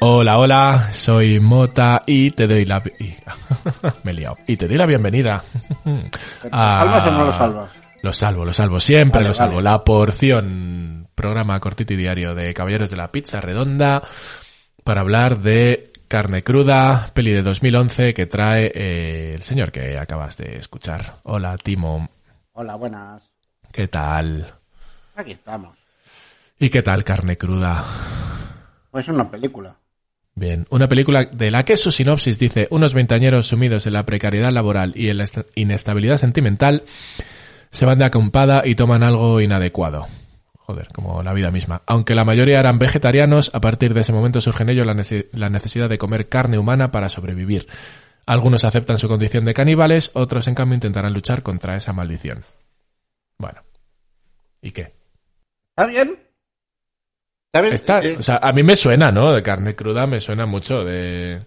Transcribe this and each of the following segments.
Hola, hola, soy Mota y te doy la... Me he liado. Y te doy la bienvenida. a- ¿Salvas o no lo salvas? Lo salvo, lo salvo, siempre Vale, lo salvo. vale. La porción, programa cortito y diario de Caballeros de la Pizza Redonda para hablar de Carne Cruda, peli de 2011 que trae eh, el señor que acabas de escuchar. Hola, Timo. Hola, buenas. ¿Qué tal? Aquí estamos. ¿Y qué tal Carne Cruda? Pues una película. Bien, una película de la que su sinopsis dice unos veintañeros sumidos en la precariedad laboral y en la est- inestabilidad sentimental se van de acampada y toman algo inadecuado. Joder, como la vida misma. Aunque la mayoría eran vegetarianos, a partir de ese momento surge en ellos la, nece- la necesidad de comer carne humana para sobrevivir. Algunos aceptan su condición de caníbales, otros en cambio intentarán luchar contra esa maldición. Bueno. ¿Y qué? ¿Está bien? ¿Está bien? Está, Eh, o sea, a mí me suena, ¿no? De carne cruda me suena mucho de...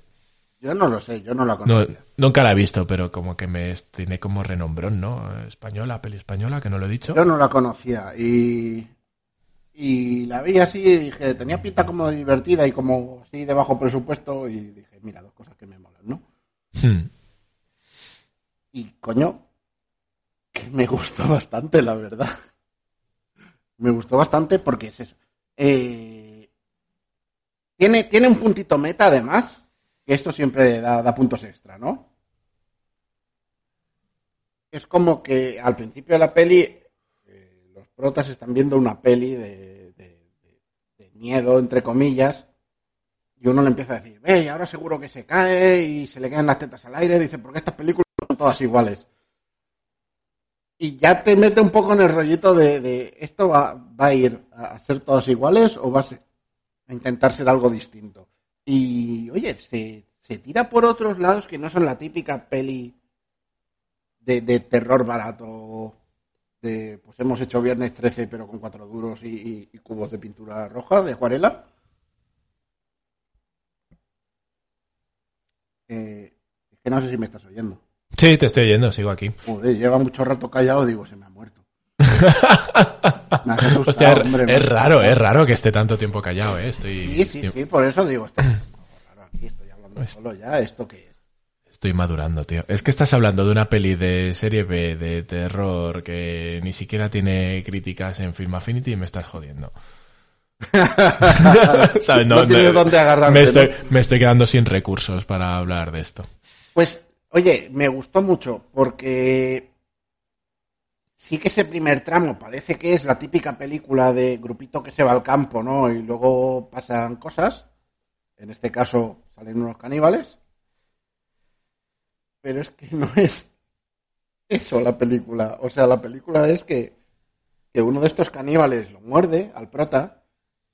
yo no lo sé, yo no la No, conozco. nunca la he visto, pero como que me tiene como renombrón, ¿no? Española, peli española, que no lo he dicho. Yo no la conocía y... Y la vi así y dije, tenía pinta como divertida y como así de bajo presupuesto y dije, mira, dos cosas que me molan, ¿no? Hmm. Y coño, que me gustó bastante, la verdad. Me gustó bastante porque es eso. Eh, tiene, tiene un puntito meta, además, que esto siempre da, da puntos extra, ¿no? Es como que al principio de la peli, eh, los protas están viendo una peli de, de- miedo, entre comillas, y uno le empieza a decir, ve, ahora seguro que se cae y se le quedan las tetas al aire. Dice, porque estas películas son todas iguales. Y ya te mete un poco en el rollito de, esto va, va a ir a ser todas iguales o va a, intentar ser algo distinto. Y oye, se, se tira por otros lados que no son la típica peli de, terror barato. De, pues hemos hecho Viernes 13 pero con cuatro duros y cubos de pintura roja, de acuarela. Eh, es que no sé si me estás oyendo. Sí, te estoy oyendo, sigo aquí. Joder, lleva mucho rato callado, digo, se me ha muerto. Me has asustado, Hostia, es, hombre, es raro, es raro que esté tanto tiempo callado, ¿eh? Estoy, Sí, sí, estoy, sí, por eso digo, esto, claro, aquí estoy hablando Pues- solo ya, ¿esto qué es? estoy madurando, tío. Es que estás hablando de una peli de serie B de terror que ni siquiera tiene críticas en Film Affinity y me estás jodiendo. ¿Sabes? No tienes dónde agarrarte, me, estoy, ¿no? me estoy quedando sin recursos para hablar de esto. Pues, oye, me gustó mucho porque sí que ese primer tramo parece que es la típica película de grupito que se va al campo, ¿no? Y luego pasan cosas. En este caso salen unos caníbales. Pero es que no es eso la película. O sea, la película es que, que uno de estos caníbales lo muerde al prota.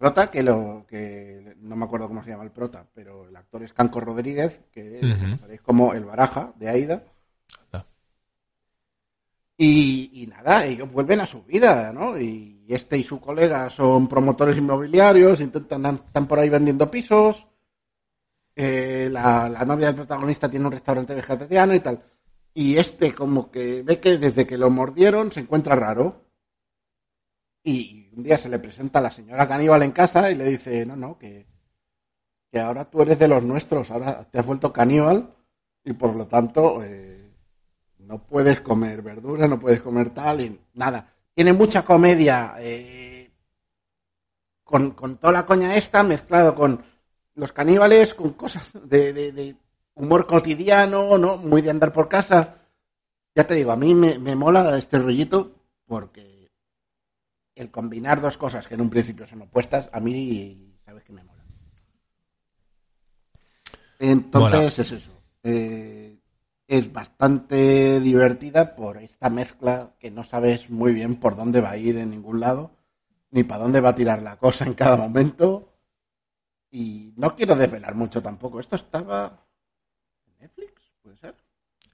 Prota que lo que no me acuerdo cómo se llama el prota, pero el actor es Canco Rodríguez, que conoceréis como el Baraja de Aida. Y, y nada, ellos vuelven a su vida, ¿no? Y este y su colega son promotores inmobiliarios, intentan están por ahí vendiendo pisos. Eh, la, la novia del protagonista tiene un restaurante vegetariano y tal. Y este como que ve que desde que lo mordieron se encuentra raro. Y un día se le presenta a la señora caníbal en casa y le dice, no, no, que, que ahora tú eres de los nuestros, ahora te has vuelto caníbal y por lo tanto eh, no puedes comer verdura, no puedes comer tal y nada. Tiene mucha comedia eh, con, con toda la coña esta mezclado con los caníbales, con cosas de, de- de humor cotidiano, ¿no? Muy de andar por casa. Ya te digo, a mí me, me mola este rollito porque el combinar dos cosas que en un principio son opuestas, a mí sabes que me mola. Entonces Mola. es eso. Eh, es bastante divertida por esta mezcla que no sabes muy bien por dónde va a ir en ningún lado, ni para dónde va a tirar la cosa en cada momento. Y no quiero desvelar mucho tampoco. Esto estaba en Netflix, puede ser.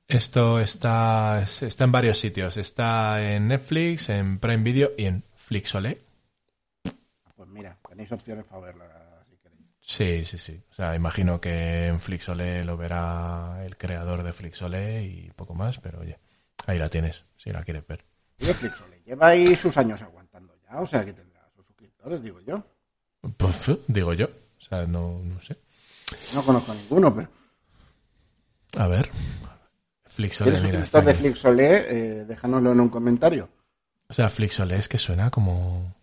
Esto está, está en varios sitios. Está en Netflix, en Prime Video y en Flixolé. Pues mira, tenéis opciones para verla si queréis. Sí, sí, sí. O sea, imagino que en Flixolé lo verá el creador de Flixolé y poco más, pero oye, ahí la tienes, si la quieres ver. Oye, Flixolé lleva ahí sus años aguantando ya, o sea que tendrá sus suscriptores, digo yo. Pues, digo yo. O sea, no, no sé. No conozco a ninguno, pero... A ver. Flixolé, ¿Eres mira. está de. Flixolé? Eh, déjanoslo en un comentario. O sea, Flixolé es que suena como...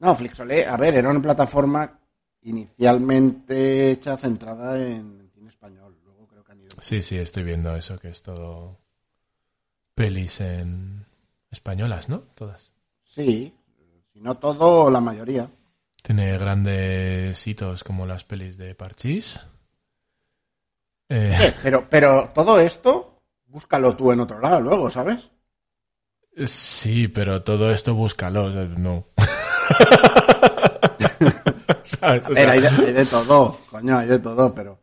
No, Flixolé, a ver, era una plataforma inicialmente hecha centrada en cine español. Luego creo que han ido. Sí, sí, estoy viendo eso, que es todo pelis en españolas, ¿no? Todas. Sí, si no todo, la mayoría. Tiene grandes hitos como las pelis de Parchís. Eh, Eh, pero, pero todo esto, búscalo tú en otro lado luego, ¿sabes? Sí, pero todo esto búscalo, o sea, no. ¿Sabes? A O ver, sea, hay de, hay de todo, coño, hay de todo, pero,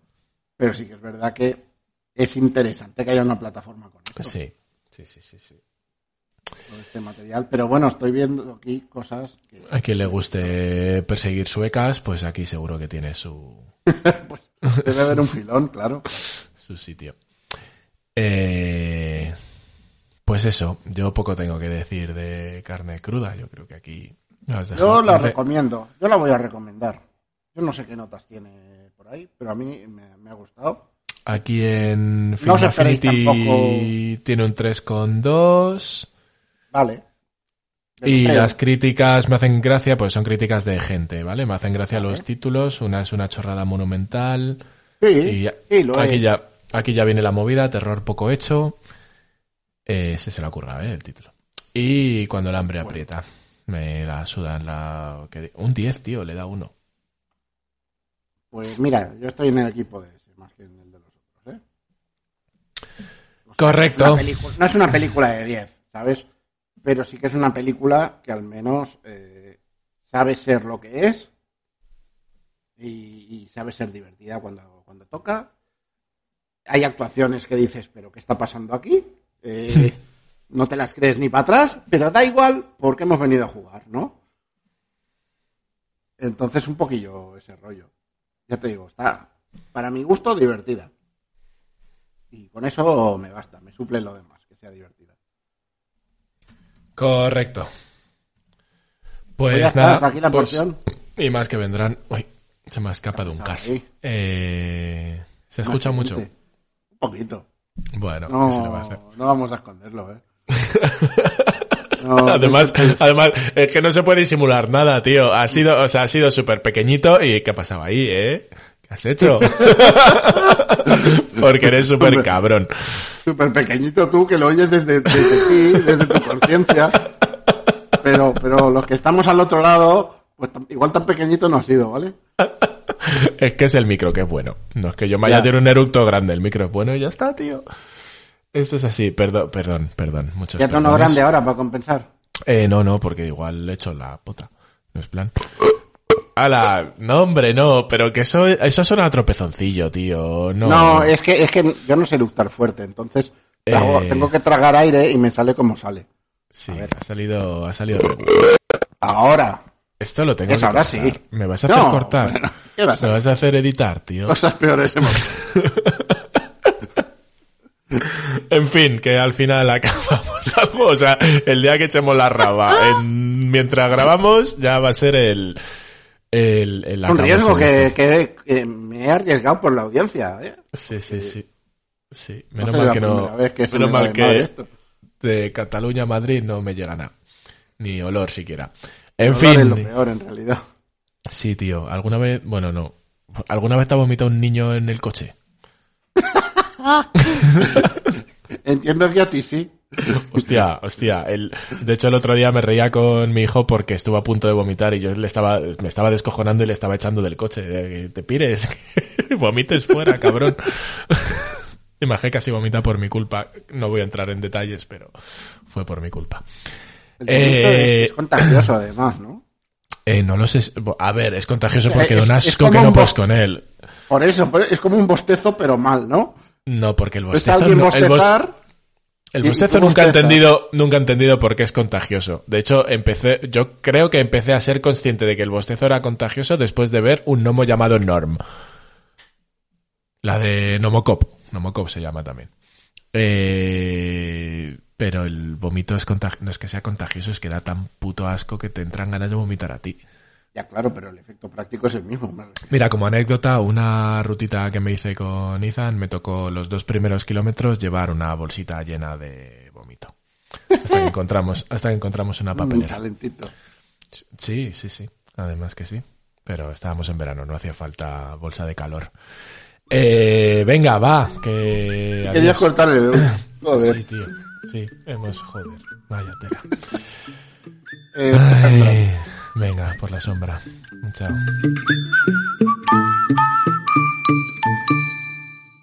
pero sí que es verdad que es interesante que haya una plataforma con esto, Sí, sí, sí, sí, sí. todo este material. Pero bueno, estoy viendo aquí cosas que A quien le guste perseguir suecas, pues aquí seguro que tiene su, pues, debe haber un filón, claro. su sitio. Eh, pues eso, yo poco tengo que decir de carne cruda. Yo creo que aquí. Yo la recomiendo, yo la voy a recomendar. Yo no sé qué notas tiene por ahí, pero a mí me, me ha gustado. Aquí en No os esperéis Affinity tampoco- tiene un 3,2. Vale. Y las críticas me hacen gracia, pues son críticas de gente, ¿vale? Me hacen gracia Vale. los títulos. Una es una chorrada monumental. Sí, Y ya- sí, lo aquí, es. ya, aquí ya viene la movida, terror poco hecho. Eh, ese se le ocurra, ¿eh? El título. Y cuando el hambre Bueno. aprieta. Me la sudan la... Un 10, tío, le da uno. Pues mira, yo estoy en el equipo de ese, más que en el de los otros, ¿eh? O sea, Correcto. No es, una película, no es una película de 10, ¿sabes? Pero sí que es una película que al menos eh, sabe ser lo que es y, y sabe ser divertida cuando, cuando toca. Hay actuaciones que dices, pero ¿qué está pasando aquí? Eh, no te las crees ni para atrás, pero da igual porque hemos venido a jugar, ¿no? Entonces un poquillo ese rollo. Ya te digo, está para mi gusto divertida. Y con eso me basta, me suple lo demás, que sea divertida. Correcto. Pues Pues nada. hasta aquí la pues- y más que vendrán... Uy, se me ha escapado un ahí? Eh, se escucha mucho. Un poquito. Bueno, No, ¿qué se le va a hacer? no vamos a esconderlo, ¿eh? No, Además, no, además, es que no se puede disimular nada, tío. Ha sido, o sea, ha sido súper pequeñito y ¿qué ha pasado ahí, eh? ¿Qué has hecho? Porque eres súper cabrón. súper pequeñito tú que lo oyes desde, desde ti, desde tu conciencia. Pero, pero los que estamos al otro lado, pues igual tan pequeñito no ha sido, ¿vale? Es que es el micro que es bueno. No es que yo me haya Ya. tirado un eructo grande, el micro es bueno y ya está, tío. Esto es así, perdón, perdón, perdón. Muchos Ya tono grande ahora para compensar. Eh, no, no, porque igual le echo la pota. No es plan. Ala, no hombre, no, pero que eso, eso suena a tropezoncillo, tío. No, No, es que, es que yo no sé eructar fuerte, entonces trago- Eh. tengo que tragar aire y me sale como sale. Sí, ha salido, ha salido. Ahora. Esto lo tengo Es que ahora cortar. sí. ¿Me vas a hacer No, cortar? bueno, ¿qué vas a ¿Me vas a hacer editar, tío? Cosas peores hemos En fin, que al final acabamos algo. O sea, el día que echemos la raba, en- mientras grabamos, ya va a ser el. el, el Un riesgo que, esto. que- que me he arriesgado por la audiencia. ¿eh? Sí, sí, sí. Sí, No menos mal que no. vez que menos mal que de Cataluña a Madrid no me llega nada. Ni olor siquiera. En olor es lo fin. peor, en realidad. Sí, tío. ¿Alguna vez, bueno, no. ¿Alguna vez te ha vomitado un niño en el coche? Entiendo que a ti sí. Hostia, hostia. El, de hecho, el otro día me reía con mi hijo porque estuvo a punto de vomitar y yo le estaba, me estaba descojonando y le estaba echando del coche. Eh, que Te pires, que vomites fuera, cabrón. Imagé casi vomita por mi culpa. No voy a entrar en detalles, pero fue por mi culpa. El Eh, es, es contagioso, además, ¿no? Eh, no lo sé. A ver, es contagioso porque Es- es asco que no puedes bo- con él. Por eso, es como un bostezo, pero mal, ¿no? No, porque el bostezo... a alguien no- el bos- bostezar El Y- y bostezo nunca he bostezas. entendido, nunca he entendido por qué es contagioso. De hecho, empecé, yo creo que empecé a ser consciente de que el bostezo era contagioso después de ver un gnomo llamado Norm. La de Nomocop. Nomocop se llama también. Eh, pero el vómito es contag- no es que sea contagioso, es que da tan puto asco que te entran ganas de vomitar a ti. Ya, claro, pero el efecto práctico es el mismo. Mira, como anécdota, una rutita que me hice con Ethan, me tocó los dos primeros kilómetros llevar una bolsita llena de vómito. Hasta que encontramos, hasta que encontramos una Un papelera. calentito. Sí, sí, sí. Además que sí. Pero estábamos en verano, no hacía falta bolsa de calor. Eh, venga, va, que... Querías adiós. cortar el... Sí, Joder. tío. Sí, hemos... Joder. Vaya tela. Eh. Ay, venga, por la sombra. Chao.